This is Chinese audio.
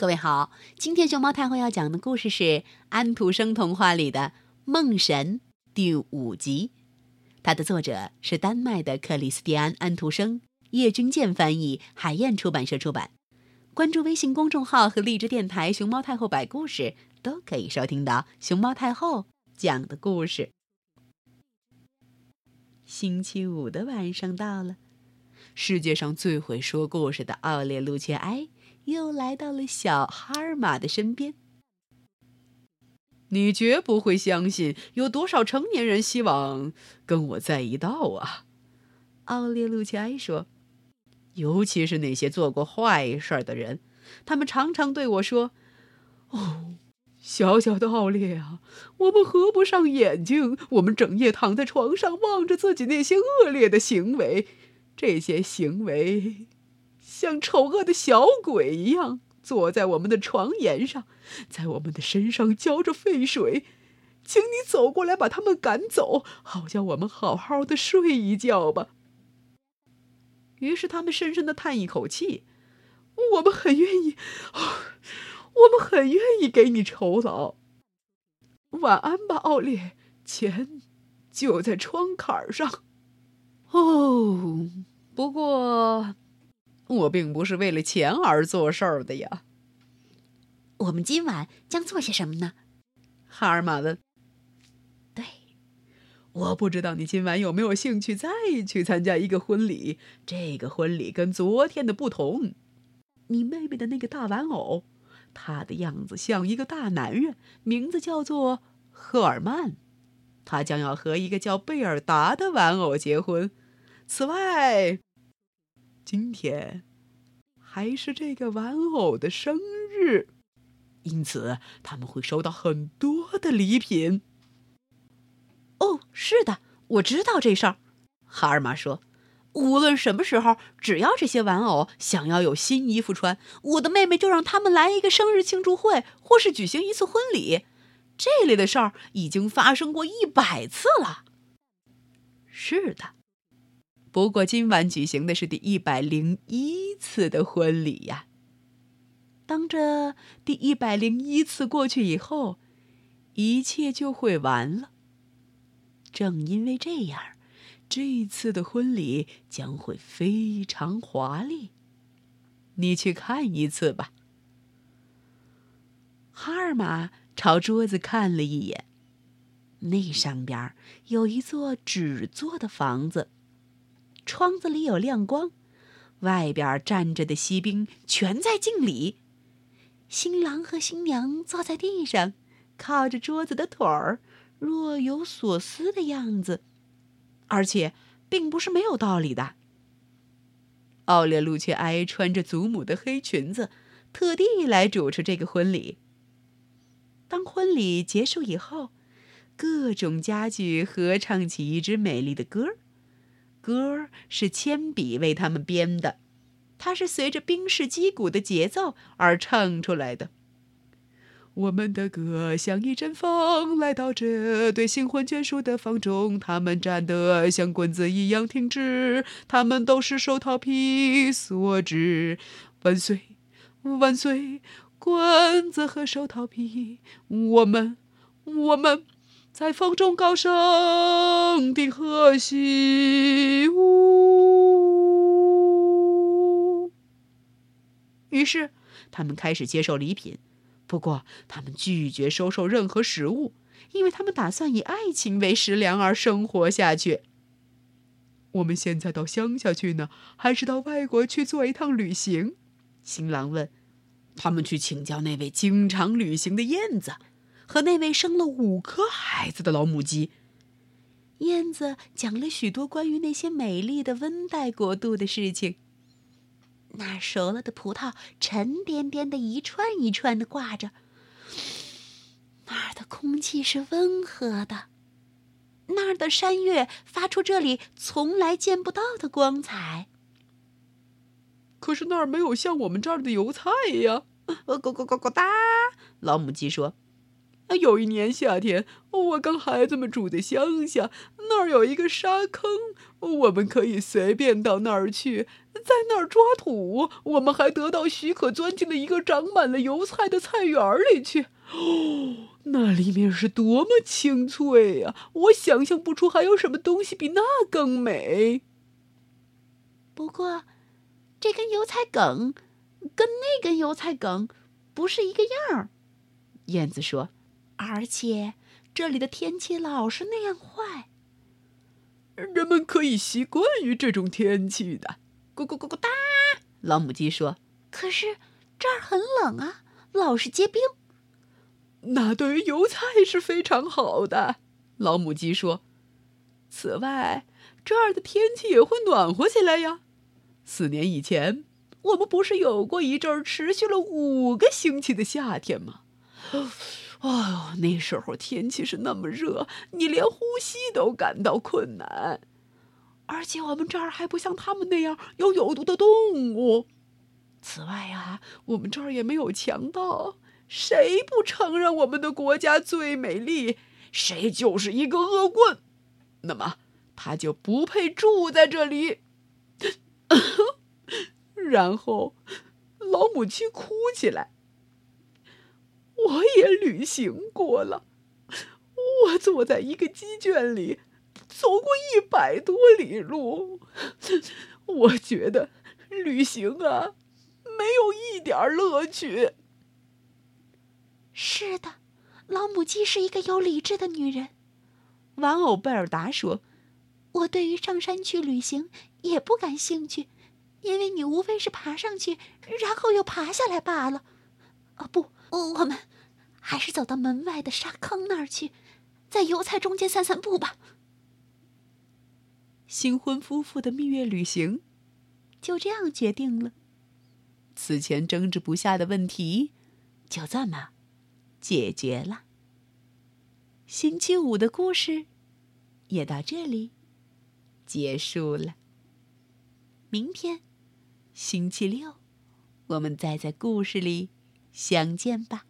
各位好，今天熊猫太后要讲的故事是安徒生童话里的《梦神》第五集，它的作者是丹麦的克里斯蒂安·安徒生，叶君健翻译，海燕出版社出版。关注微信公众号和荔枝电台“熊猫太后摆故事”，都可以收听到熊猫太后讲的故事。星期五的晚上到了，世界上最会说故事的奥列路切埃。又来到了小哈尔玛的身边。你绝不会相信，有多少成年人希望跟我在一道啊？奥列路奇埃说：“尤其是那些做过坏事的人，他们常常对我说：‘哦，小小的奥列啊，我们合不上眼睛，我们整夜躺在床上望着自己那些恶劣的行为，这些行为。’”像丑恶的小鬼一样坐在我们的床沿上，在我们的身上浇着沸水，请你走过来把他们赶走，好叫我们好好的睡一觉吧。于是他们深深的叹一口气，我们很愿意，我们很愿意给你酬劳。晚安吧，奥列，钱就在窗槛上。哦，不过。我并不是为了钱而做事儿的呀。我们今晚将做些什么呢？哈尔玛问。对，我不知道你今晚有没有兴趣再去参加一个婚礼。这个婚礼跟昨天的不同。你妹妹的那个大玩偶，她的样子像一个大男人，名字叫做赫尔曼。他将要和一个叫贝尔达的玩偶结婚。此外。今天还是这个玩偶的生日，因此他们会收到很多的礼品。哦，是的，我知道这事儿。哈尔玛说：“无论什么时候，只要这些玩偶想要有新衣服穿，我的妹妹就让他们来一个生日庆祝会，或是举行一次婚礼。这类的事儿已经发生过一百次了。”是的。不过今晚举行的是第一百零一次的婚礼呀。当这第一百零一次过去以后，一切就会完了。正因为这样，这次的婚礼将会非常华丽。你去看一次吧。哈尔玛朝桌子看了一眼，那上边有一座纸做的房子。窗子里有亮光，外边站着的锡兵全在敬礼。新郎和新娘坐在地上，靠着桌子的腿儿，若有所思的样子，而且并不是没有道理的。奥列路却埃穿着祖母的黑裙子，特地来主持这个婚礼。当婚礼结束以后，各种家具合唱起一支美丽的歌儿。歌是铅笔为他们编的，它是随着冰室击鼓的节奏而唱出来的。我们的歌像一阵风来到这对新婚眷属的房中，他们站得像棍子一样挺直，他们都是手套皮所制。万岁，万岁，棍子和手套皮，我们，我们。在风中高声的和息，呜。于是，他们开始接受礼品。不过，他们拒绝收受任何食物，因为他们打算以爱情为食粮而生活下去。我们现在到乡下去呢，还是到外国去做一趟旅行？新郎问。他们去请教那位经常旅行的燕子。和那位生了五颗孩子的老母鸡，燕子讲了许多关于那些美丽的温带国度的事情。那儿熟了的葡萄沉甸甸的一串一串的挂着，那儿的空气是温和的，那儿的山岳发出这里从来见不到的光彩。可是那儿没有像我们这儿的油菜呀！呱呱呱呱呱哒，老母鸡说。有一年夏天，我跟孩子们住在乡下，那儿有一个沙坑，我们可以随便到那儿去，在那儿抓土。我们还得到许可，钻进了一个长满了油菜的菜园里去。哦，那里面是多么清脆呀！我想象不出还有什么东西比那更美。不过，这根油菜梗跟那根油菜梗不是一个样儿。燕子说。而且这里的天气老是那样坏。人们可以习惯于这种天气的。咕咕咕咕哒，老母鸡说：“可是这儿很冷啊，老是结冰。”那对于油菜是非常好的。老母鸡说：“此外，这儿的天气也会暖和起来呀。四年以前，我们不是有过一阵持续了五个星期的夏天吗？”哎呦，那时候天气是那么热，你连呼吸都感到困难。而且我们这儿还不像他们那样有有毒的动物。此外呀，我们这儿也没有强盗。谁不承认我们的国家最美丽，谁就是一个恶棍。那么他就不配住在这里。然后，老母鸡哭起来。我也旅行过了，我坐在一个鸡圈里，走过一百多里路。我觉得旅行啊，没有一点乐趣。是的，老母鸡是一个有理智的女人。玩偶贝尔达说：“我对于上山去旅行也不感兴趣，因为你无非是爬上去，然后又爬下来罢了。”哦，不，我们。还是走到门外的沙坑那儿去，在油菜中间散散步吧。新婚夫妇的蜜月旅行就这样决定了。此前争执不下的问题就这么解决了。星期五的故事也到这里结束了。明天星期六，我们再在故事里相见吧。